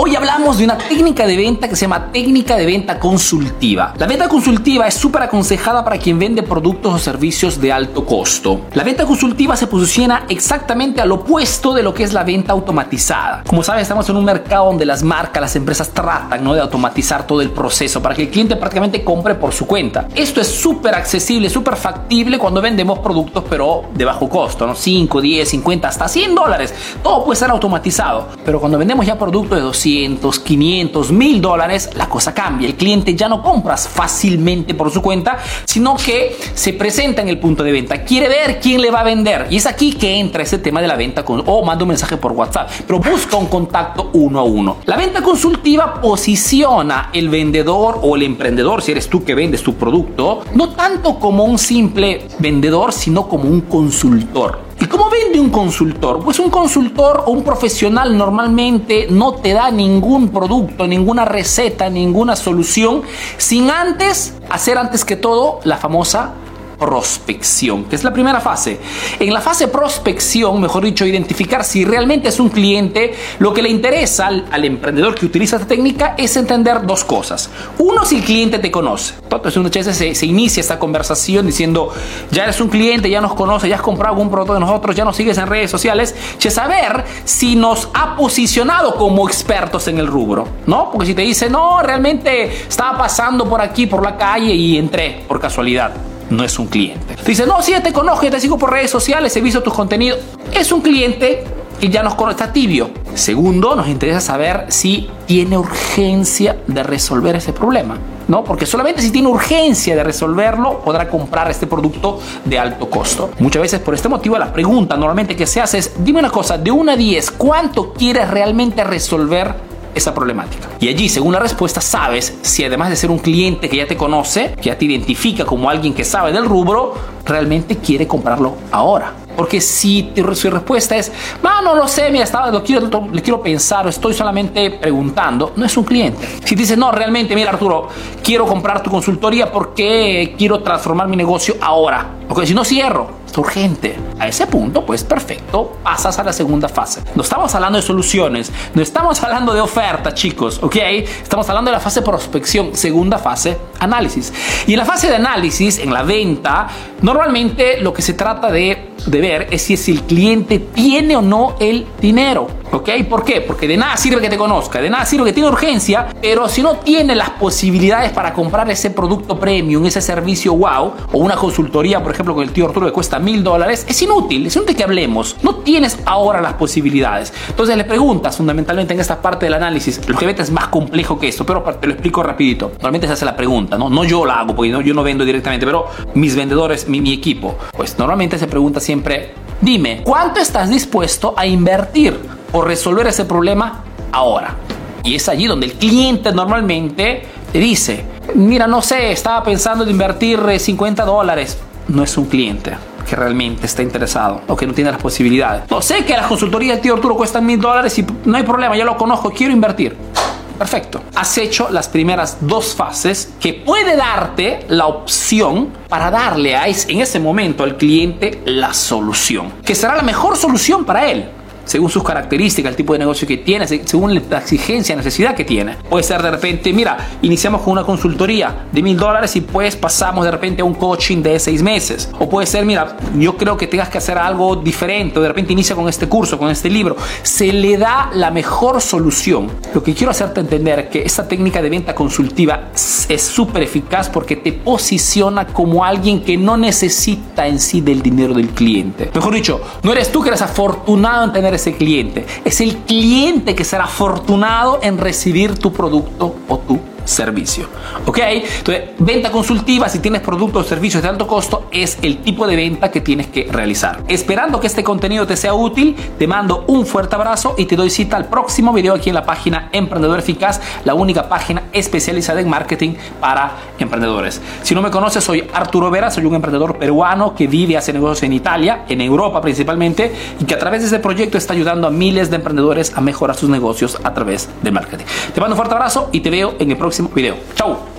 Hoy hablamos de una técnica de venta que se llama técnica de venta consultiva. La venta consultiva es súper aconsejada para quien vende productos o servicios de alto costo. La venta consultiva se posiciona exactamente al opuesto de lo que es la venta automatizada. Como saben, estamos en un mercado donde las marcas, las empresas tratan ¿no? de automatizar todo el proceso para que el cliente prácticamente compre por su cuenta. Esto es súper accesible, súper factible cuando vendemos productos pero de bajo costo, ¿no? 5, 10, 50, hasta 100 dólares. Todo puede ser automatizado. Pero cuando vendemos ya productos de 200, 200, 500, 1000 dólares, la cosa cambia. El cliente ya no compras fácilmente por su cuenta, sino que se presenta en el punto de venta. Quiere ver quién le va a vender. Y es aquí que entra ese tema de la venta con, o manda un mensaje por WhatsApp, pero busca un contacto uno a uno. La venta consultiva posiciona el vendedor o el emprendedor, si eres tú que vendes tu producto, no tanto como un simple vendedor, sino como un consultor. ¿Y cómo consultor? Pues un consultor o un profesional normalmente no te da ningún producto, ninguna receta, ninguna solución sin antes hacer antes que todo la famosa prospección, que es la primera fase. En la fase prospección, mejor dicho, identificar si realmente es un cliente, lo que le interesa al, emprendedor que utiliza esta técnica es entender dos cosas. Uno, si el cliente te conoce. Entonces, muchas veces se, se inicia esta conversación diciendo, ya eres un cliente, ya nos conoce, ya has comprado algún producto de nosotros, ya nos sigues en redes sociales, che saber si nos ha posicionado como expertos en el rubro, ¿no? Porque si te dice, no, realmente estaba pasando por aquí, por la calle y entré por casualidad no es un cliente. Dice, no, sí, te conozco, te sigo por redes sociales, he visto tus contenidos. Es un cliente que ya nos conoce, está tibio. Segundo, nos interesa saber si tiene urgencia de resolver ese problema, ¿no? Porque solamente si tiene urgencia de resolverlo podrá comprar este producto de alto costo. Muchas veces por este motivo la pregunta normalmente que se hace es, dime una cosa, de 1 a 10, ¿cuánto quieres realmente resolver esa problemática. Y allí, según la respuesta, sabes si además de ser un cliente que ya te conoce, que ya te identifica como alguien que sabe del rubro, realmente quiere comprarlo ahora. Porque si tu, respuesta es, no, no lo sé, mira, estaba, lo quiero pensar, estoy solamente preguntando, no es un cliente. Si dices, no, realmente, mira Arturo, quiero comprar tu consultoría porque quiero transformar mi negocio ahora. Porque si no cierro, es urgente. A ese punto, pues perfecto, pasas a la segunda fase. No estamos hablando de soluciones, no estamos hablando de oferta, chicos, ¿ok? Estamos hablando de la fase prospección, segunda fase, análisis. Y en la fase de análisis, en la venta, normalmente lo que se trata de, de ver es si, si el cliente tiene o no el dinero. ¿Ok? ¿Por qué? Porque de nada sirve que te conozca, de nada sirve que tiene urgencia, pero si no tiene las posibilidades para comprar ese producto premium, ese servicio wow, o una consultoría, por ejemplo, con el tío Arturo que cuesta mil dólares, es inútil, es inútil que hablemos. No tienes ahora las posibilidades. Entonces le preguntas fundamentalmente en esta parte del análisis, lo que ves es más complejo que esto, pero te lo explico rapidito. Normalmente se hace la pregunta, ¿no? No yo la hago, porque yo no vendo directamente, pero mis vendedores, mi, mi equipo, pues normalmente se pregunta siempre, dime, ¿cuánto estás dispuesto a invertir? o resolver ese problema ahora. Y es allí donde el cliente normalmente te dice, mira, no sé, estaba pensando en invertir 50 eh, dólares. No es un cliente que realmente está interesado o que no tiene las posibilidades. No sé que las consultorías de tío Arturo cuestan mil dólares y no hay problema, ya lo conozco, quiero invertir. Perfecto. Has hecho las primeras dos fases que puede darte la opción para darle a en ese momento al cliente la solución, que será la mejor solución para él según sus características, el tipo de negocio que tiene, según la exigencia, necesidad que tiene. Puede ser de repente, mira, iniciamos con una consultoría de mil dólares y pues pasamos de repente a un coaching de seis meses. O puede ser, mira, yo creo que tengas que hacer algo diferente, o de repente inicia con este curso, con este libro. Se le da la mejor solución. Lo que quiero hacerte entender es que esta técnica de venta consultiva es súper eficaz porque te posiciona como alguien que no necesita en sí del dinero del cliente. Mejor dicho, no eres tú que eres afortunado en tener ese cliente. Es el cliente que será afortunado en recibir tu producto o tu servicio. ¿Ok? Entonces, venta consultiva, si tienes productos o servicios de alto costo, es el tipo de venta que tienes que realizar. Esperando que este contenido te sea útil, te mando un fuerte abrazo y te doy cita al próximo video aquí en la página Emprendedor Eficaz, la única página especializada en marketing para emprendedores. Si no me conoces, soy Arturo Vera, soy un emprendedor peruano que vive hace negocios en Italia, en Europa principalmente, y que a través de este proyecto está ayudando a miles de emprendedores a mejorar sus negocios a través del marketing. Te mando un fuerte abrazo y te veo en el próximo video. Chau.